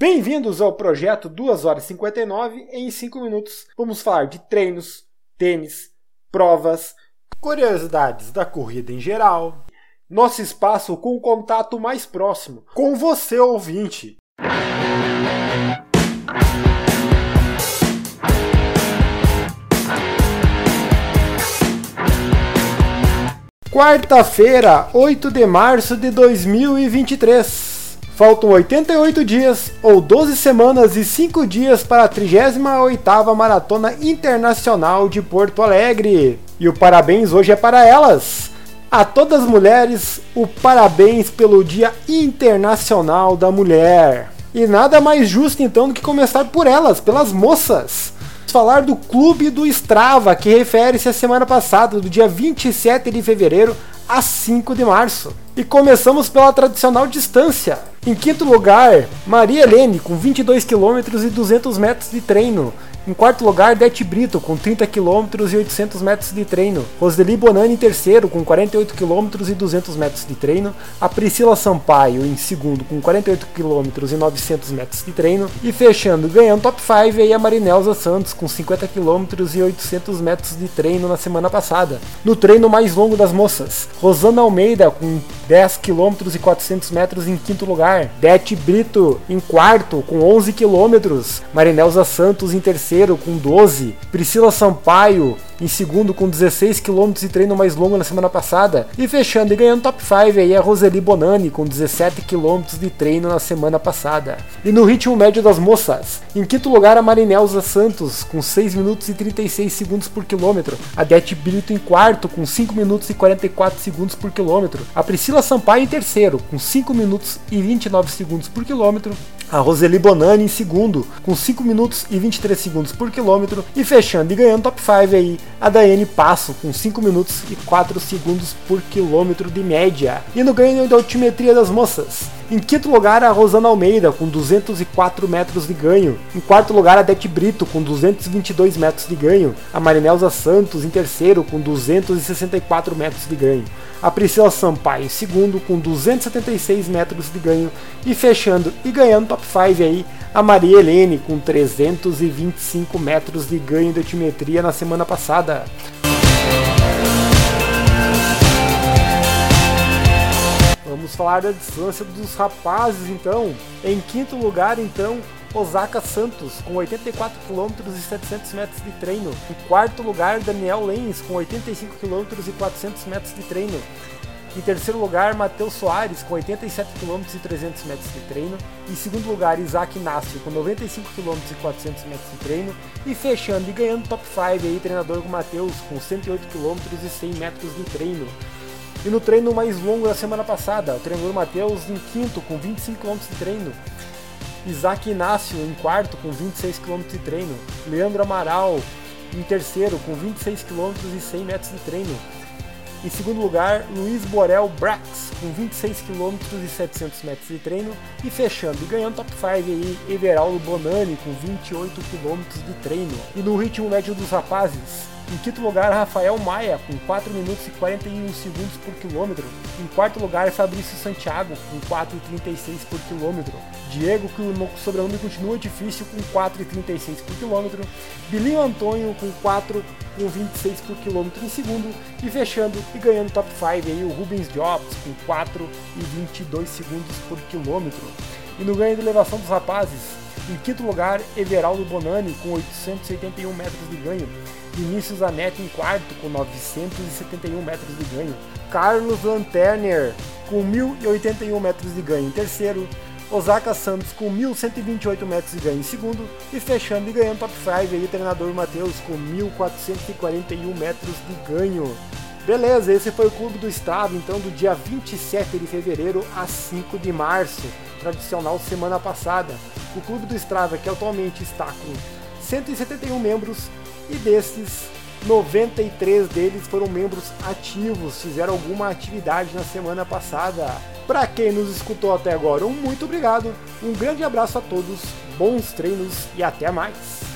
Bem-vindos ao projeto 2 horas e 59 em 5 minutos. Vamos falar de treinos, tênis, provas, curiosidades da corrida em geral, nosso espaço com o contato mais próximo com você ouvinte. Quarta-feira, 8 de março de 2023. Faltam 88 dias, ou 12 semanas e 5 dias para a 38ª Maratona Internacional de Porto Alegre. E o parabéns hoje é para elas. A todas as mulheres, o parabéns pelo Dia Internacional da Mulher. E nada mais justo então do que começar por elas, pelas moças. Falar do Clube do Strava, que refere-se à semana passada, do dia 27 de fevereiro a 5 de março. E começamos pela tradicional distância. Em quinto lugar, Maria Helene, com 22 km e 200 metros de treino. Em quarto lugar, Det Brito, com 30 km e 800 metros de treino. Roseli Bonani em terceiro, com 48 km e 200 metros de treino. A Priscila Sampaio em segundo, com 48 km e 900 metros de treino. E fechando, ganhando top 5, aí a Marinelza Santos, com 50 km e 800 metros de treino na semana passada. No treino mais longo das moças, Rosana Almeida, com 10 km e 400 metros em quinto lugar. Det Brito em quarto, com 11 km. Marinelza Santos em terceiro com 12, Priscila Sampaio em segundo com 16 km e treino mais longo na semana passada, e fechando e ganhando top 5 aí a Roseli Bonani com 17 km de treino na semana passada. E no ritmo médio das moças, em quinto lugar a Marinelza Santos com 6 minutos e 36 segundos por quilômetro, a Det Brito em quarto com 5 minutos e 44 segundos por quilômetro, a Priscila Sampaio em terceiro com 5 minutos e 29 segundos por quilômetro, a Roseli Bonani em segundo, com 5 minutos e 23 segundos por quilômetro, e fechando e ganhando top 5 aí, a Daiane Passo, com 5 minutos e 4 segundos por quilômetro de média. E no ganho da altimetria das moças, em quinto lugar, a Rosana Almeida, com 204 metros de ganho. Em quarto lugar, a Det Brito, com 222 metros de ganho. A Marinelza Santos, em terceiro, com 264 metros de ganho. A Priscila Sampaio, em segundo, com 276 metros de ganho. E fechando e ganhando top 5 aí, a Maria Helene, com 325 metros de ganho de altimetria na semana passada. Falar da distância dos rapazes, então. Em quinto lugar, então, Osaka Santos, com 84 km e 700 metros de treino. Em quarto lugar, Daniel Lenz, com 85 km e 400 metros de treino. Em terceiro lugar, Matheus Soares, com 87 km e 300 metros de treino. Em segundo lugar, Isaac Inácio, com 95 km e 400 metros de treino. E fechando e ganhando top 5 aí, treinador com Matheus, com 108 km e 100 metros de treino. E no treino mais longo da semana passada, o treinador Matheus em quinto com 25 km de treino. Isaac Inácio em quarto com 26 km de treino. Leandro Amaral em terceiro com 26 km e 100 metros de treino. Em segundo lugar, Luiz Borel Brax, com 26 km e 700 metros de treino. E fechando e ganhando top 5 aí, Everaldo Bonani, com 28 km de treino. E no ritmo médio dos rapazes, em quinto lugar, Rafael Maia, com 4 minutos e 41 segundos por quilômetro. Em quarto lugar, Fabrício Santiago, com 4,36 por quilômetro. Diego, que o sobrenome continua difícil, com 4,36 por quilômetro. Bilinho Antônio, com 4,26 por quilômetro em segundo. E fechando e ganhando top 5 aí, o Rubens Jobs, com 4,22 segundos por quilômetro. E no ganho de elevação dos rapazes, em quinto lugar, Everaldo Bonani, com 881 metros de ganho. Vinícius Zanetti em quarto, com 971 metros de ganho. Carlos Lanterner, com 1.081 metros de ganho em terceiro. Osaka Santos com 1.128 metros de ganho em segundo. E fechando e ganhando top 5 aí, o treinador Matheus com 1.441 metros de ganho. Beleza, esse foi o Clube do Estado, então, do dia 27 de fevereiro a 5 de março, tradicional semana passada. O Clube do Strava, que atualmente está com 171 membros, e desses 93 deles foram membros ativos, fizeram alguma atividade na semana passada. Para quem nos escutou até agora, um muito obrigado, um grande abraço a todos, bons treinos e até mais!